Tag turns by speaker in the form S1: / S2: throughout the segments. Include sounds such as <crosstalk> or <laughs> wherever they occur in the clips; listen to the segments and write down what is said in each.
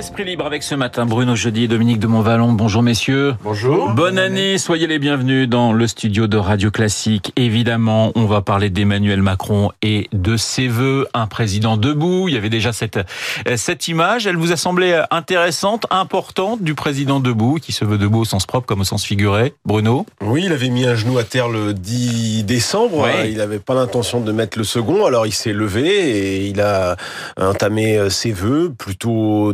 S1: Esprit libre avec ce matin Bruno Jeudi et Dominique de Montvalon. Bonjour messieurs.
S2: Bonjour.
S1: Bonne année, soyez les bienvenus dans le studio de Radio Classique. Évidemment, on va parler d'Emmanuel Macron et de ses voeux, un président debout. Il y avait déjà cette cette image, elle vous a semblé intéressante, importante du président debout qui se veut debout au sens propre comme au sens figuré. Bruno?
S2: Oui, il avait mis un genou à terre le 10 décembre, il n'avait pas l'intention de mettre le second, alors il s'est levé et il a entamé euh, ses vœux plutôt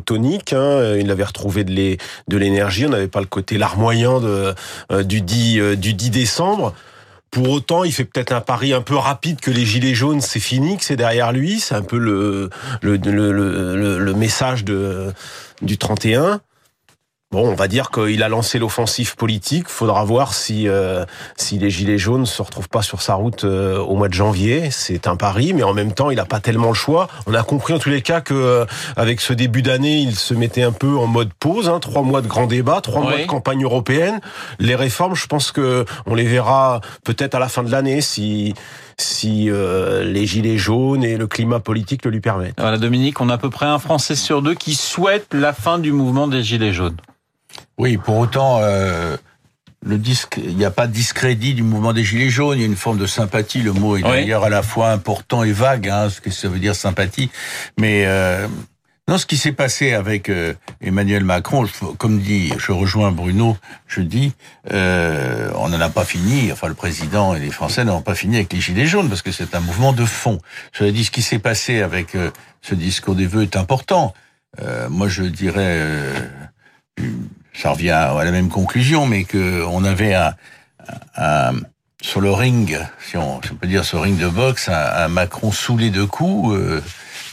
S2: hein. Il avait retrouvé de l'é- de l'énergie, on n'avait pas le côté larmoyant euh, du, 10, euh, du 10 décembre. Pour autant, il fait peut-être un pari un peu rapide que les gilets jaunes, c'est fini, que c'est derrière lui. C'est un peu le, message du 31. Bon, on va dire qu'il a lancé l'offensive politique. Faudra voir si euh, si les gilets jaunes se retrouvent pas sur sa route euh, au mois de janvier. C'est un pari, mais en même temps, il n'a pas tellement le choix. On a compris en tous les cas que euh, avec ce début d'année, il se mettait un peu en mode pause. Hein, trois mois de grand débat, trois mois de campagne européenne. Les réformes, je pense que on les verra peut-être à la fin de l'année si si euh, les gilets jaunes et le climat politique le lui permettent.
S1: Voilà Dominique, on a à peu près un Français sur deux qui souhaite la fin du mouvement des gilets jaunes.
S3: Oui, pour autant, euh, le disque, il n'y a pas de discrédit du mouvement des Gilets jaunes. Il y a une forme de sympathie. Le mot est
S1: Oui.
S3: d'ailleurs à la fois important et vague, hein, ce que ça veut dire sympathie. Mais euh, non, ce qui s'est passé avec euh, Emmanuel Macron, comme dit, je rejoins Bruno, je dis, euh, on n'en a pas fini. Enfin, le président et les Français n'ont pas fini avec les Gilets jaunes parce que c'est un mouvement de fond. Cela dit, ce qui s'est passé avec euh, ce discours des vœux est important. Euh, moi, je dirais. Ça revient à la même conclusion, mais que on avait un, un- sur le ring, si on, si on peut dire sur le ring de boxe, un, un Macron les deux coups, euh,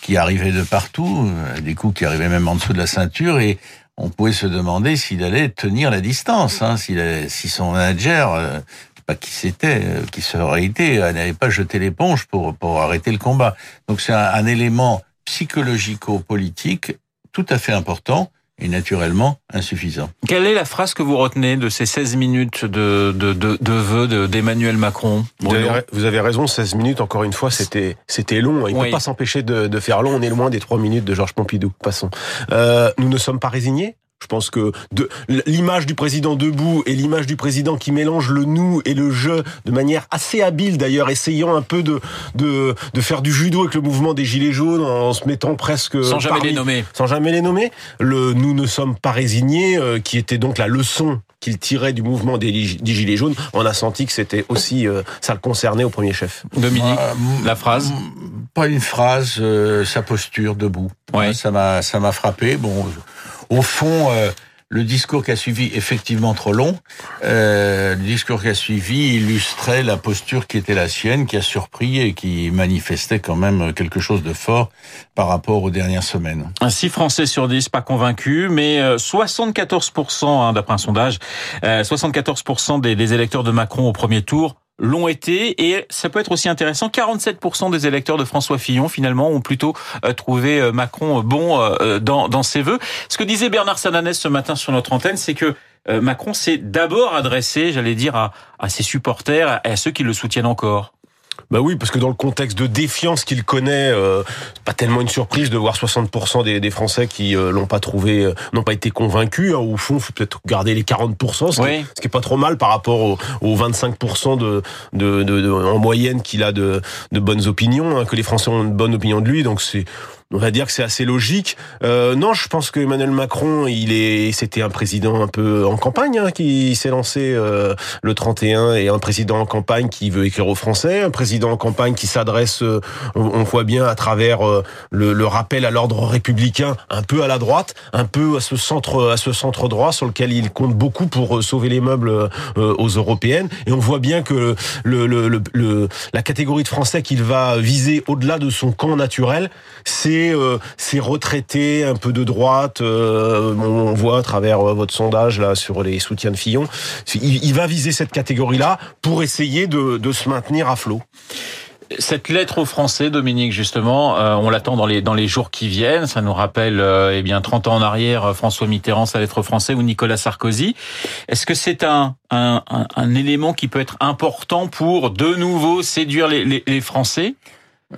S3: qui arrivait de partout, euh, des coups qui arrivaient même en dessous de la ceinture, et on pouvait se demander s'il allait tenir la distance, hein, allait- si son manager, euh, pas qui c'était, euh, qui ça aurait été, euh, n'avait pas jeté l'éponge pour, pour arrêter le combat. Donc c'est un, un élément psychologico-politique tout à fait important et naturellement insuffisant.
S1: Quelle est la phrase que vous retenez de ces 16 minutes de, de, de, de vœux de- d'Emmanuel Macron
S2: Vous
S1: Bruno
S2: avez, vous avez raison, 16 minutes, encore une fois, c'était c'était long. Il ne
S1: Oui.
S2: peut pas s'empêcher de, de faire long. On est loin des 3 minutes de Georges Pompidou. Passons. Euh, nous ne sommes pas résignés. Je pense que de- l'image du président debout et l'image du président qui mélange le nous et le je de manière assez habile d'ailleurs, essayant un peu de, de, de faire du judo avec le mouvement des gilets jaunes en se mettant presque
S1: Sans jamais
S2: parmi-
S1: les nommer.
S2: sans jamais les nommer. Le nous ne sommes pas résignés, euh, qui était donc la leçon qu'il tirait du mouvement des, gi- des gilets jaunes, on a senti que c'était aussi euh, ça le concernait au premier chef.
S1: Dominique,
S3: Euh,
S1: la phrase
S3: Pas une phrase, euh, sa posture debout.
S1: Ouais.
S3: Ça m'a, ça m'a frappé. Bon, au fond, euh, le discours qui a suivi, effectivement trop long, euh, le discours qui a suivi illustrait la posture qui était la sienne, qui a surpris et qui manifestait quand même quelque chose de fort par rapport aux dernières semaines.
S1: 6 Français sur 10 pas convaincus, mais euh, 74%, hein, d'après un sondage, euh, 74% des, des électeurs de Macron au premier tour l'ont été, et ça peut être aussi intéressant, 47% des électeurs de François Fillon, finalement, ont plutôt euh, trouvé euh, Macron bon euh, dans, dans ses vœux. Ce que disait Bernard Sananès ce matin sur notre antenne, c'est que Macron s'est d'abord adressé, j'allais dire, à, à ses supporters et à ceux qui le soutiennent encore.
S2: Bah oui, parce que dans le contexte de défiance qu'il connaît, euh, c'est pas tellement une surprise de voir 60% des, des Français qui euh, l'ont pas trouvé, euh, n'ont pas été convaincus. hein. Au fond, faut peut-être garder les 40%, ce,
S1: Oui.
S2: qui, ce qui est pas trop mal par rapport aux, aux 25% de, de, de, de- en moyenne qu'il a de, de bonnes opinions, hein, que les Français ont une bonne opinion de lui. Donc c'est on va dire que c'est assez logique. Euh, non, je pense que Emmanuel Macron, il est, c'était un président un peu en campagne hein, qui s'est lancé euh, le 31 et un président en campagne qui veut écrire aux Français, un président en campagne qui s'adresse, euh, on, voit bien à travers euh, le, le rappel à l'ordre républicain, un peu à la droite, un peu à ce centre, à ce centre droit sur lequel il compte beaucoup pour euh, sauver les meubles euh, aux européennes. Et on voit bien que le, le, le- la catégorie de Français qu'il va viser au-delà de son camp naturel, c'est euh, ces retraités un peu de droite. euh, on voit à travers euh, votre sondage là sur les soutiens de Fillon. Il, il va viser cette catégorie-là pour essayer de, de se maintenir à flot.
S1: Cette lettre aux Français, Dominique, justement, euh, on l'attend dans les dans les jours qui viennent. Ça nous rappelle, euh, eh bien, 30 ans en arrière, François Mitterrand, sa lettre aux Français, ou Nicolas Sarkozy. Est-ce que c'est un, un, un, un élément qui peut être important pour de nouveau séduire les, les, les Français?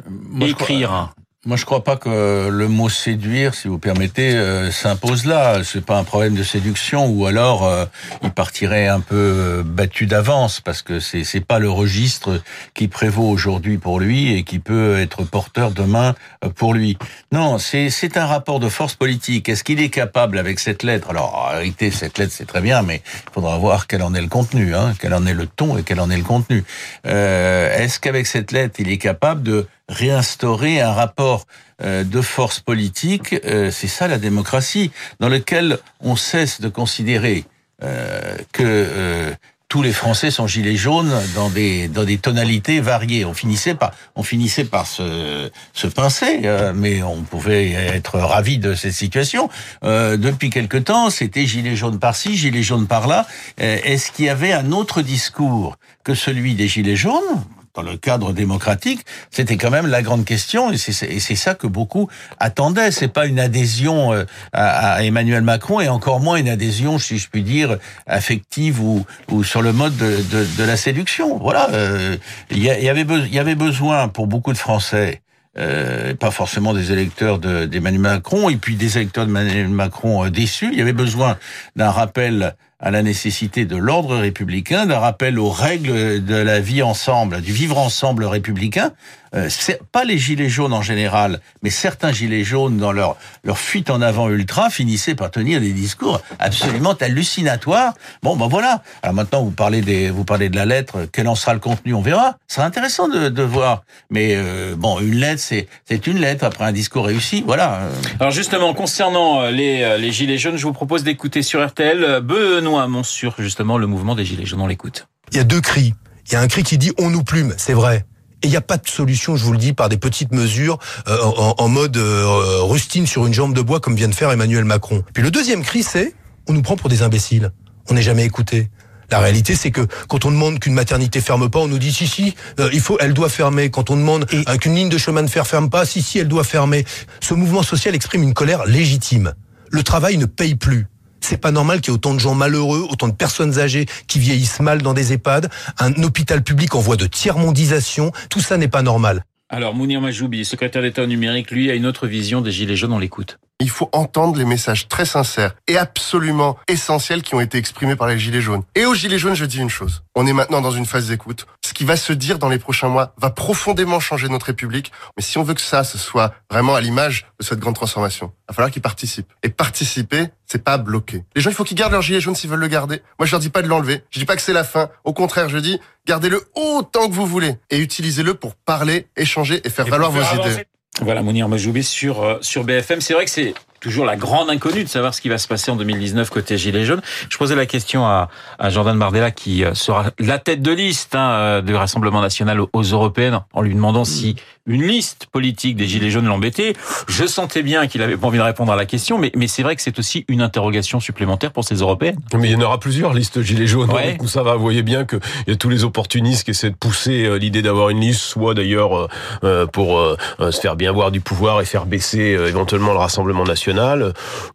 S3: Moi, je crois-
S1: écrire
S3: Moi, je crois pas que le mot séduire, si vous permettez, euh, s'impose là. C'est pas un problème de séduction, ou alors euh, il partirait un peu euh, battu d'avance, parce que c'est c'est pas le registre qui prévaut aujourd'hui pour lui et qui peut être porteur demain euh, pour lui. Non, c'est c'est un rapport de force politique. Est-ce qu'il est capable avec cette lettre? Alors, en cette lettre c'est très bien, mais il faudra voir quel en est le contenu, hein, quel en est le ton et quel en est le contenu. Euh, Est-ce qu'avec cette lettre, il est capable de réinstaurer un rapport euh, de force politique, euh, c'est ça la démocratie, dans lequel on cesse de considérer euh, que tous les Français sont gilets jaunes dans des dans des tonalités variées. On finissait par on finissait par se se pincer, mais on pouvait être ravi de cette situation. Depuis quelque temps, c'était gilets jaunes par-ci, gilets jaunes par-là. Est-ce qu'il y avait un autre discours que celui des gilets jaunes? Dans le cadre démocratique, c'était quand même la grande question, et c'est ça que beaucoup attendaient. C'est pas une adhésion euh, à, Emmanuel Macron, et encore moins une adhésion, si je puis dire, affective ou, ou sur le mode de, de, de la séduction. Voilà, euh, il y, avait il y avait besoin pour beaucoup de Français. Euh, pas forcément des électeurs de- d'Emmanuel Macron et puis des électeurs d'Emmanuel Macron euh, déçus. Il y avait besoin d'un rappel à la nécessité de l'ordre républicain, d'un rappel aux règles de la vie ensemble, du vivre ensemble républicain. Euh, c'est pas les gilets jaunes en général, mais certains gilets jaunes dans leur leur fuite en avant ultra finissaient par tenir des discours absolument hallucinatoires. Bon, ben voilà. Alors maintenant, vous parlez des, vous parlez de la lettre. Quel en sera le contenu On verra. Ce sera intéressant de, de voir. Mais euh, bon, une lettre, c'est c'est une lettre après un discours réussi. Voilà.
S1: Alors justement, concernant euh, les, euh, les Gilets jaunes, je vous propose d'écouter sur RTL euh, Benoît Hamon sur justement le mouvement des Gilets jaunes. On l'écoute.
S4: Il y a deux cris. Il y a un cri qui dit on nous plume, c'est vrai. Et il n'y a pas de solution, je vous le dis, par des petites mesures euh, en, en mode euh, rustine sur une jambe de bois comme vient de faire Emmanuel Macron. Puis le deuxième cri, c'est on nous prend pour des imbéciles. On n'est jamais écouté. La réalité, c'est que quand on demande qu'une maternité ferme pas, on nous dit si si, euh, il faut, elle doit fermer. Quand on demande euh, qu'une ligne de chemin de fer ferme pas, si si, elle doit fermer. Ce mouvement social exprime une colère légitime. Le travail ne paye plus. C'est pas normal qu'il y ait autant de gens malheureux, autant de personnes âgées qui vieillissent mal dans des EHPAD, un hôpital public en voie de tiers-mondisation. Tout ça n'est pas normal.
S1: Alors Mounir Majoubi, secrétaire d'État numérique, lui a une autre vision des Gilets jaunes. On l'écoute.
S5: Il faut entendre les messages très sincères et absolument essentiels qui ont été exprimés par les Gilets jaunes. Et aux Gilets jaunes, je dis une chose. On est maintenant dans une phase d'écoute. Ce qui va se dire dans les prochains mois va profondément changer notre République. Mais si on veut que ça, ce soit vraiment à l'image de cette grande transformation, il va falloir qu'ils participent. Et participer, c'est pas bloquer. Les gens, il faut qu'ils gardent leur gilet jaune s'ils veulent le garder. Moi, je leur dis pas de l'enlever. Je dis pas que c'est la fin. Au contraire, je dis, gardez-le autant que vous voulez et utilisez-le pour parler, échanger et faire valoir vos idées.
S1: Voilà, Mounir Majoubi sur, euh, sur BFM. C'est vrai que c'est toujours la grande inconnue de savoir ce qui va se passer en 2019 côté Gilets jaunes. Je posais la question à, à Jordan Bardella qui euh, sera la tête de liste hein, euh, du Rassemblement national aux, européennes en lui demandant si une liste politique des Gilets jaunes l'embêtait. Je sentais bien qu'il avait pas envie de répondre à la question, mais, mais c'est vrai que c'est aussi une interrogation supplémentaire pour ces européennes.
S2: Mais il y en aura plusieurs listes gilets jaunes.
S1: Ouais.
S2: Du coup, ça va. Vous voyez bien qu'il y a tous les opportunistes qui essaient de pousser euh, l'idée d'avoir une liste, soit d'ailleurs euh, pour euh, se faire bien voir du pouvoir et faire baisser euh, éventuellement le Rassemblement national.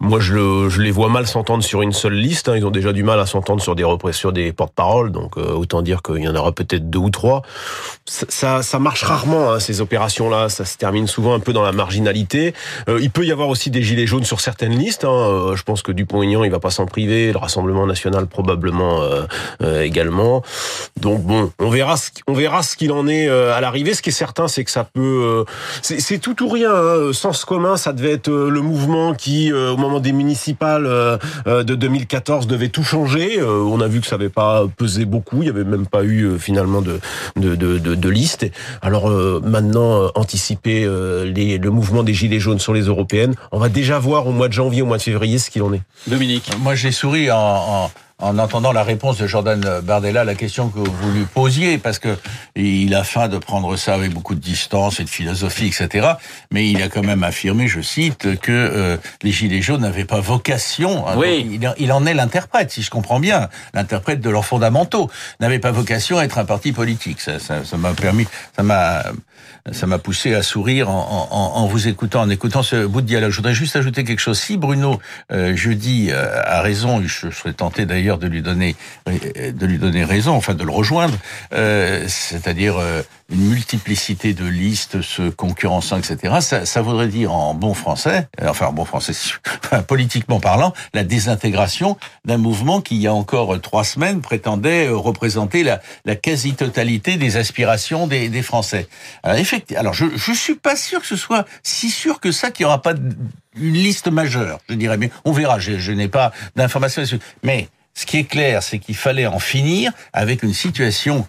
S2: Moi, je, le, je les vois mal s'entendre sur une seule liste. hein. Ils ont déjà du mal à s'entendre sur des sur des porte-paroles. Donc, euh, autant dire qu'il y en aura peut-être deux ou trois. Ça, marche rarement hein, ces opérations-là. Ça se termine souvent un peu dans la marginalité. Euh, il peut y avoir aussi des gilets jaunes sur certaines listes. hein. Euh, je pense que Dupont-Aignan, il va pas s'en priver. Le Rassemblement national probablement également. Donc bon, on verra ce, on verra ce qu'il en est à l'arrivée. Ce qui est certain, c'est que ça peut, c'est tout ou rien. Sens commun, ça devait être le mouvement qui, euh, au moment des municipales euh, euh, de 2014, devait tout changer. Euh, on a vu que ça n'avait pas pesé beaucoup. Il y avait même pas eu euh, finalement de de, de, de, de liste. Alors euh, maintenant, euh, anticiper euh, les, le mouvement des gilets jaunes sur les européennes, on va déjà voir au mois de janvier, au mois de février, ce qu'il en est.
S1: Dominique.
S3: Moi, j'ai souri en, en, en entendant la réponse de Jordan Bardella à la question que vous lui posiez, parce que il a faim de prendre ça avec beaucoup de distance et de philosophie, etc. Mais il a quand même affirmé, je cite, que euh, les Gilets jaunes n'avaient pas vocation. hein,
S1: Oui.
S3: il, en- il en est l'interprète, si je comprends bien, l'interprète de leurs fondamentaux, n'avait pas vocation à être un parti politique. Ça, ça, ça m'a permis, ça m'a, ça m'a poussé à sourire en, en, en vous écoutant, en écoutant ce bout de dialogue. Je voudrais juste ajouter quelque chose. Si Bruno euh, jeudi euh, a raison, et je serais tenté d'ailleurs de lui donner de lui donner raison, enfin de le rejoindre, euh, c'est-à-dire euh, une multiplicité de listes se concurrençant, etc. Ça, ça voudrait dire en bon français, euh, enfin en bon français, <laughs> politiquement parlant, la désintégration d'un mouvement qui il y a encore trois semaines prétendait représenter la, la quasi-totalité des aspirations des, des Français. Alors, effectivement, alors je je suis pas sûr que ce soit si sûr que ça qu'il y aura pas une liste majeure, je dirais. Mais on verra. Je, je n'ai pas d'informations là-dessus. Mais ce qui est clair, c'est qu'il fallait en finir avec une situation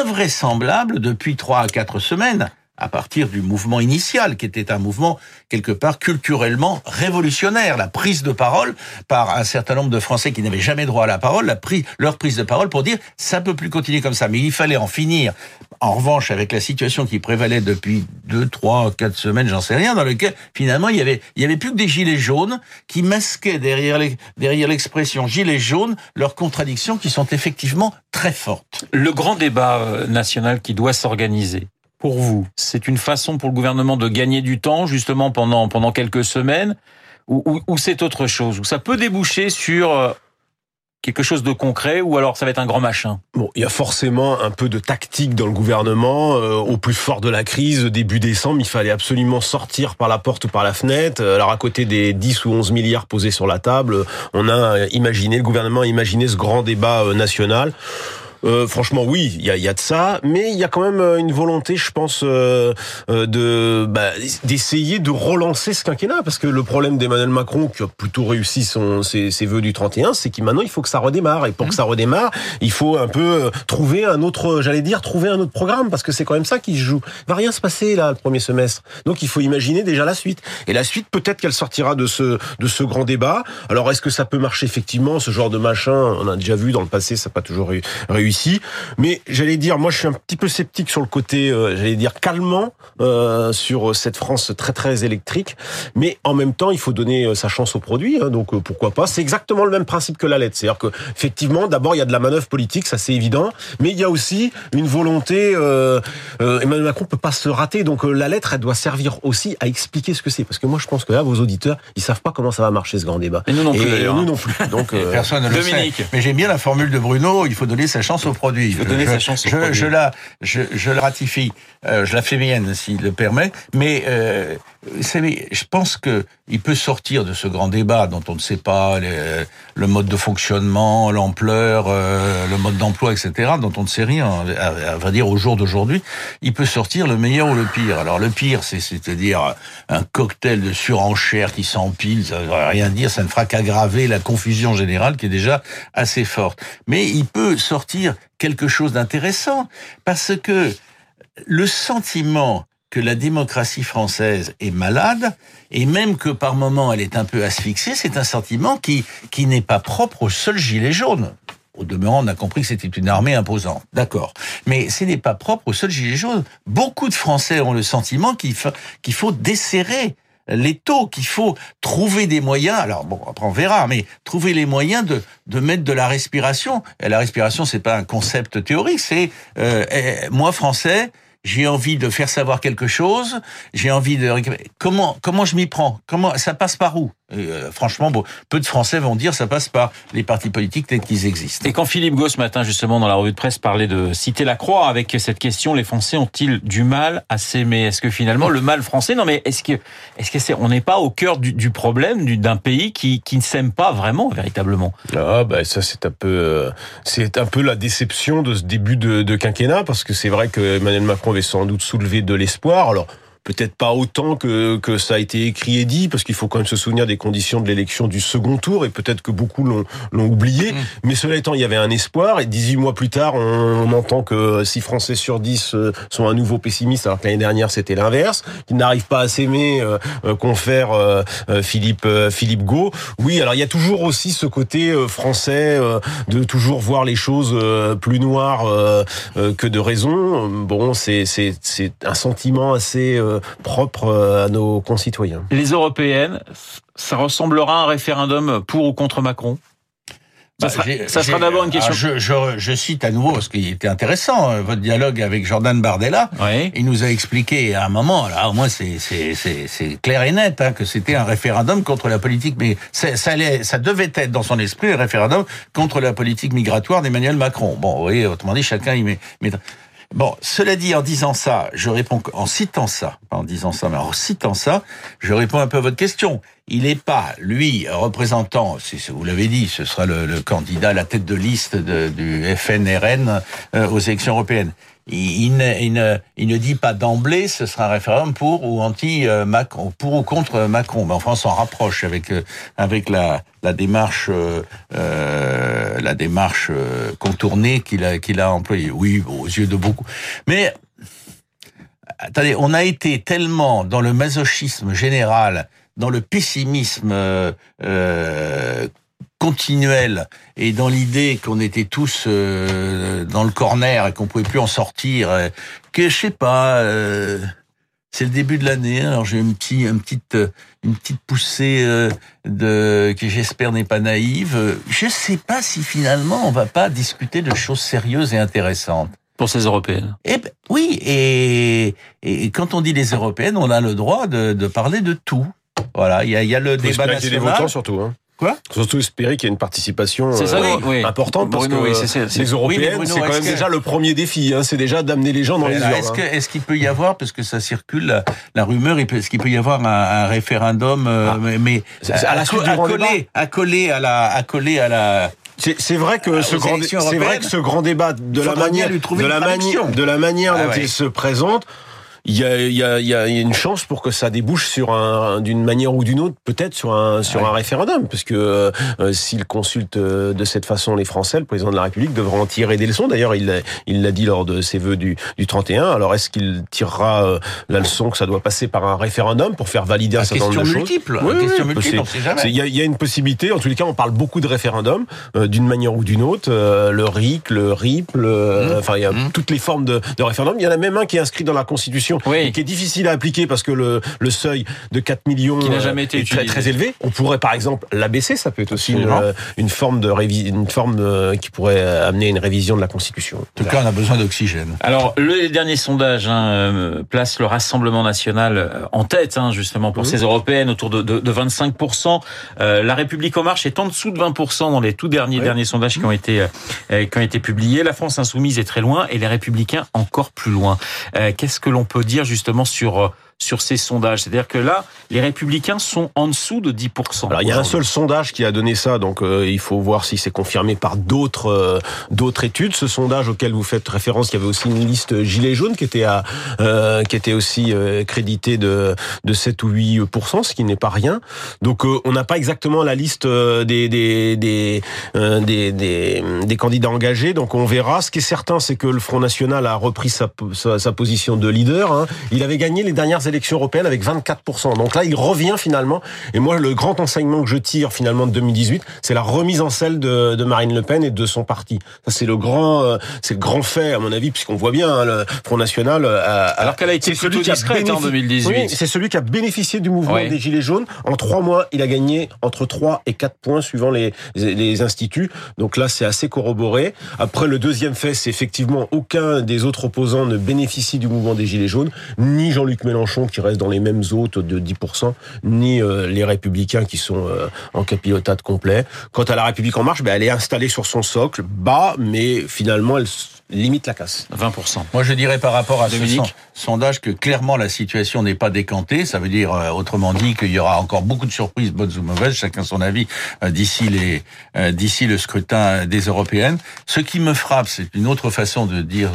S3: invraisemblable depuis trois à quatre semaines à partir du mouvement initial, qui était un mouvement quelque part culturellement révolutionnaire, la prise de parole par un certain nombre de Français qui n'avaient jamais droit à la parole, leur prise de parole pour dire ça peut plus continuer comme ça. Mais il fallait en finir. En revanche, avec la situation qui prévalait depuis deux, trois, quatre semaines, j'en sais rien, dans lequel finalement il y avait, il y avait plus que des gilets jaunes qui masquaient derrière les, derrière l'expression gilets jaunes leurs contradictions qui sont effectivement très fortes.
S1: Le grand débat euh, national qui doit s'organiser, pour vous C'est une façon pour le gouvernement de gagner du temps, justement, pendant, pendant quelques semaines Ou, ou, ou c'est autre chose Ou ça peut déboucher sur euh, quelque chose de concret ou alors ça va être un grand machin
S2: Bon, il y a forcément un peu de tactique dans le gouvernement. Euh, au plus fort de la crise, début décembre, il fallait absolument sortir par la porte ou par la fenêtre. Alors à côté des 10 ou 11 milliards posés sur la table, on a imaginé, le gouvernement a imaginé ce grand débat euh, national. Euh, franchement, oui, il y a, y a, de ça, mais il y a quand même euh, une volonté, je pense, euh, euh, de bah, d'essayer de relancer ce quinquennat, parce que le problème d'Emmanuel Macron, qui a plutôt réussi son, ses, ses vœux du 31, c'est qu'il maintenant il faut que ça redémarre, et pour mmh. que ça redémarre, il faut un peu trouver un autre, j'allais dire, trouver un autre programme, parce que c'est quand même ça qui se joue. Il va rien se passer là le premier semestre, donc il faut imaginer déjà la suite, et la suite peut-être qu'elle sortira de ce de ce grand débat. Alors est-ce que ça peut marcher effectivement, ce genre de machin On a déjà vu dans le passé, ça n'a pas toujours réussi Mais j'allais dire, moi, je suis un petit peu sceptique sur le côté, euh, j'allais dire, calmant euh, sur cette France très très électrique. Mais en même temps, il faut donner euh, sa chance au produit. Hein, donc euh, pourquoi pas C'est exactement le même principe que la lettre. C'est-à-dire que effectivement, d'abord, il y a de la manœuvre politique, ça c'est évident. Mais il y a aussi une volonté. Euh, Emmanuel Macron peut pas se rater. Donc la lettre, elle doit servir aussi à expliquer ce que c'est. Parce que moi, je pense que là, vos auditeurs, ils savent pas comment ça va marcher ce grand débat.
S1: Et nous non plus.
S2: Et nous non plus. Donc <laughs>
S3: personne ne le Dominique. sait. Mais j'aime bien la formule de Bruno. Il faut donner sa chance chance au produit.
S1: Il faut donner
S3: je,
S1: sa chance au
S3: je,
S1: produit.
S3: Je la, je, je la ratifie, euh, je la fais mienne s'il le permet, mais euh, vous savez, je pense que il peut sortir de ce grand débat dont on ne sait pas les, le mode de fonctionnement, l'ampleur, euh, le mode d'emploi, etc., dont on ne sait rien, à, à vrai dire au jour d'aujourd'hui. Il peut sortir le meilleur ou le pire. Alors le pire, c'est c'est-à-dire un cocktail de surenchère qui s'empile, ça ne veut rien dire, ça ne fera qu'aggraver la confusion générale qui est déjà assez forte. Mais il peut sortir quelque chose d'intéressant parce que le sentiment que la démocratie française est malade et même que par moments elle est un peu asphyxiée, c'est un sentiment qui, qui n'est pas propre au seul gilet jaune. Au demeurant, on a compris que c'était une armée imposante. D'accord. Mais ce n'est pas propre au seul gilet jaune. Beaucoup de Français ont le sentiment qu'il faut, qu'il faut desserrer les taux, qu'il faut trouver des moyens. Alors bon, après on verra, mais trouver les moyens de, de mettre de la respiration. Et la respiration, c'est pas un concept théorique, c'est euh, moi français, j'ai envie de faire savoir quelque chose, j'ai envie de comment comment je m'y prends, comment ça passe par où? Euh, franchement, bon, peu de Français vont dire ça passe par les partis politiques tels qu'ils existent.
S1: Et quand Philippe Gauss, ce matin, justement, dans la revue de presse, parlait de citer la croix avec cette question, les Français ont-ils du mal à s'aimer? Est-ce que finalement, le mal français, non mais est-ce que, est-ce que c'est, on n'est pas au cœur du, du problème d'un pays qui, qui ne s'aime pas vraiment, véritablement?
S2: Ah, bah, ça, c'est un peu, euh, c'est un peu la déception de ce début de, de quinquennat, parce que c'est vrai que Emmanuel Macron avait sans doute soulevé de l'espoir. Alors, peut-être pas autant que, que ça a été écrit et dit, parce qu'il faut quand même se souvenir des conditions de l'élection du second tour, et peut-être que beaucoup l'ont oublié. Mmh. Mais cela étant, il y avait un espoir, et 18 mois plus tard, on, on entend que 6 Français sur 10 sont à nouveau pessimistes, alors que l'année dernière, c'était l'inverse, qu'ils n'arrivent pas à s'aimer, euh, confère euh, Philippe, euh, Philippe Gau. Oui, alors il y a toujours aussi ce côté euh, français euh, de toujours voir les choses euh, plus noires que de raison. Bon, c'est un sentiment assez propre à nos concitoyens.
S1: Les européennes, ça ressemblera à un référendum pour ou contre Macron? Ça
S3: Bah,
S1: sera, ça sera d'abord une question.
S3: je, je, je cite à nouveau, parce qu'il était intéressant, euh, votre dialogue avec Jordan Bardella.
S1: Oui.
S3: Il nous a expliqué à un moment, là, au moins c'est clair et net, hein, que c'était un référendum contre la politique, mais ça allait, ça devait être dans son esprit un référendum contre la politique migratoire d'Emmanuel Macron. Bon, vous voyez, autrement dit, chacun y met. met- Bon, cela dit, en disant ça, je réponds en citant ça, en disant ça, mais en citant ça, je réponds un peu à votre question. Il n'est pas, lui, représentant, si vous l'avez dit, ce sera le, le candidat la tête de liste du FNRN euh, aux élections européennes. Il, ne, dit pas d'emblée ce sera un référendum pour ou anti euh, Macron, pour ou contre Macron. Mais enfin, on s'en rapproche avec euh, avec la, démarche la démarche euh, contournée qu'il a employée. Oui, aux yeux de beaucoup. Mais attendez, on a été tellement dans le masochisme général, dans le pessimisme euh, continuel et dans l'idée qu'on était tous euh, dans le corner et qu'on pouvait plus en sortir, euh, que je sais pas. euh, c'est le début de l'année, alors j'ai une petite, une petite, une petite poussée euh, de que j'espère n'est pas naïve. Euh, Je sais pas si finalement on va pas discuter de choses sérieuses et intéressantes.
S1: Pour ces européennes.
S3: Eh ben, oui, et, et quand on dit les européennes, on a le droit de, de parler de tout. Voilà, il y a, il y a le
S2: Faut
S3: débat
S2: ait des
S3: national.
S2: votants surtout. Hein.
S3: Quoi
S2: Surtout espérer qu'il y ait une participation
S1: ça,
S2: euh,
S1: oui, oui.
S2: importante parce
S1: Bruno,
S2: que
S1: oui,
S2: les européennes, c'est quand même
S3: que-
S2: déjà le premier défi. Hein, c'est déjà d'amener les gens dans les urnes.
S3: Est-ce
S2: hein.
S3: est-ce qu'il peut y avoir, parce que ça circule, la, la rumeur, est-ce qu'il peut y avoir un, un référendum, euh,
S2: Ah.
S3: mais,
S2: à la suite du
S3: coller, à coller à la, à coller à la.
S2: C'est vrai que ce
S3: aux
S2: grand,
S3: élections
S2: c'est vrai
S3: européennes,
S2: que ce grand débat de la manière, de la de la manière
S3: Ah
S2: dont
S3: ouais.
S2: il se présente, il y a, y a, y a une chance pour que ça débouche sur un, d'une manière ou d'une autre, peut-être sur un, sur
S3: Ouais.
S2: un référendum, parce que euh, s'il consulte euh, de cette façon les Français, le président de la République devra en tirer des leçons. D'ailleurs, il l'a- il l'a dit lors de ses vœux du, du 31. Alors, est-ce qu'il tirera euh, la leçon que ça doit passer par un référendum pour faire valider un certain nombre de choses
S3: multiple.
S2: Oui,
S3: question
S2: oui,
S3: multiple, on sait jamais.
S2: Il y, y a une possibilité. En tous les cas, on parle beaucoup de référendums, euh, d'une manière ou d'une autre. euh, le RIC, le RIP, le, euh, enfin, il y a
S3: Mmh.
S2: toutes les formes de, de référendum. Il y en a même un qui est inscrit dans la Constitution,
S1: Oui.
S2: et qui est difficile à appliquer parce que le, le seuil de 4 millions
S1: Qui n'a
S2: euh,
S1: jamais été
S2: est très,
S1: utilisé.
S2: très élevé. On pourrait, par exemple, l'abaisser. Ça peut être aussi une, euh, une forme de révi- une forme euh, qui pourrait amener une révision de la Constitution.
S3: En tout cas, on a besoin d'oxygène.
S1: Alors, le dernier sondage hein, place le Rassemblement national en tête, hein, justement, pour
S2: Mhm.
S1: ces européennes, autour de, de, de 25%. Euh, la République en marche est en dessous de 20% dans les tout derniers derniers sondages qui ont été euh, qui ont été publiés. La France insoumise est très loin et les Républicains encore plus loin. Euh, Qu'est-ce que l'on peut dire justement sur euh, sur ces sondages C'est-à-dire que là, les Républicains sont en dessous de 10%.
S2: Alors il y a un seul sondage qui a donné ça, donc euh, il faut voir si c'est confirmé par d'autres euh, d'autres études. Ce sondage auquel vous faites référence, il y avait aussi une liste gilet jaune qui était à euh, qui était aussi créditée de de 7 ou 8% ce qui n'est pas rien. Donc on n'a pas exactement la liste des des des, des des des candidats engagés, donc on verra. Ce qui est certain, c'est que le Front National a repris sa sa, sa position de leader. hein. Il avait gagné les dernières élections européennes avec 24 Donc là, il revient finalement. Et moi, le grand enseignement que je tire finalement de 2018, c'est la remise en selle de, de Marine Le Pen et de son parti. Ça, c'est le grand, euh, c'est le grand fait à mon avis, puisqu'on voit bien hein, le Front National. euh,
S1: Alors qu'elle a été
S2: celui
S1: plutôt
S2: qui a
S1: discrète en
S2: bénéfici-
S1: 2018.
S2: Oui, c'est celui qui a bénéficié du mouvement des Gilets jaunes. En trois mois, il a gagné entre 3 et 4 points suivant les, les instituts. Donc là, c'est assez corroboré. Après, le deuxième fait, c'est effectivement aucun des autres opposants ne bénéficie du mouvement des Gilets jaunes, ni Jean-Luc Mélenchon qui reste dans les mêmes hôtes de 10%, ni euh, les Républicains qui sont euh, en capilotade complet. Quant à la République en marche, ben, elle est installée sur son socle, bas, mais finalement, elle limite la casse.
S1: 20%.
S3: Moi, je dirais par rapport à
S1: Dominique
S3: ce son- sondage que clairement la situation n'est pas décantée. Ça veut dire, euh, autrement dit, qu'il y aura encore beaucoup de surprises, bonnes ou mauvaises, chacun son avis, euh, d'ici les, euh, d'ici le scrutin des européennes. Ce qui me frappe, c'est une autre façon de dire,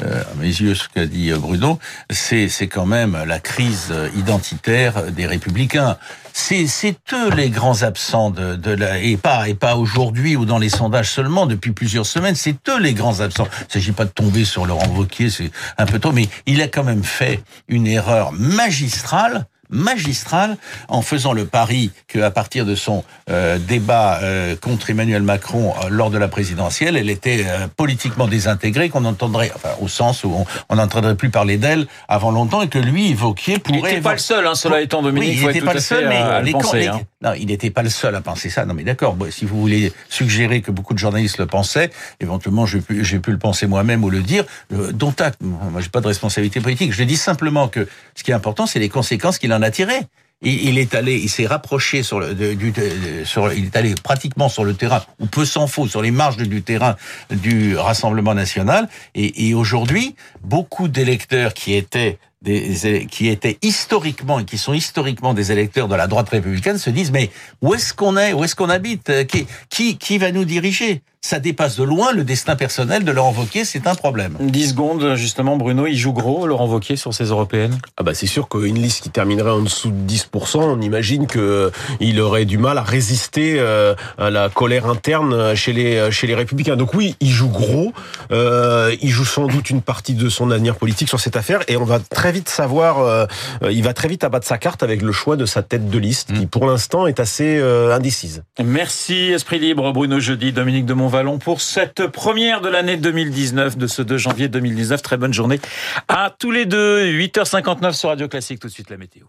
S3: à mes yeux, ce qu'a dit Bruno, c'est, c'est quand même la crise identitaire des républicains. C'est, eux les grands absents de, de la, et pas, et pas aujourd'hui ou dans les sondages seulement, depuis plusieurs semaines, c'est eux les grands absents. Il s'agit pas de tomber sur Laurent Wauquiez, c'est un peu tôt, mais il a quand même fait une erreur magistrale magistrale en faisant le pari qu'à partir de son euh, débat euh, contre Emmanuel Macron euh, lors de la présidentielle, elle était politiquement désintégrée, qu'on entendrait, enfin, au sens où on n'entendrait plus parler d'elle avant longtemps et que lui évoquier pourrait...
S1: Il n'était pas le seul, hein, cela étant Dominique.
S3: Oui, il n'était pas le seul, mais les, penser, hein. non, il n'était pas le seul à penser ça. Non, mais d'accord. si vous voulez suggérer que beaucoup de journalistes le pensaient, éventuellement j'ai pu, j'ai pu le penser moi-même ou le dire. dont acte. Moi, j'ai pas de responsabilité politique. Je dis simplement que ce qui est important, c'est les conséquences qu'il en a tirées. Il, est allé, il s'est rapproché sur le, il est allé pratiquement sur le terrain, ou peu s'en faut, sur les marges du terrain du Rassemblement national. Et, aujourd'hui, beaucoup d'électeurs qui étaient qui étaient historiquement et qui sont historiquement des électeurs de la droite républicaine se disent mais où est-ce qu'on est, où est-ce qu'on habite, qui, qui, qui va nous diriger? Ça dépasse de loin le destin personnel de Laurent Wauquiez, c'est un problème.
S1: 10 secondes, justement, Bruno, il joue gros, Laurent Wauquiez, sur ces européennes?
S2: Ah bah c'est sûr qu'une liste qui terminerait en dessous de 10%, on imagine que il aurait du mal à résister euh, à la colère interne chez les, chez les Républicains. Donc oui, il joue gros, euh, il joue sans doute une partie de son avenir politique sur cette affaire, et on va très vite savoir, euh, il va très vite abattre sa carte avec le choix de sa tête de liste, qui mm. pour l'instant est assez euh, indécise.
S1: Merci, Esprit Libre, Bruno Jeudi, Dominique de Vallon pour cette première de l'année 2019, de ce 2 janvier 2019. Très bonne journée à tous les deux. 8h59 sur Radio Classique. Tout de suite la météo.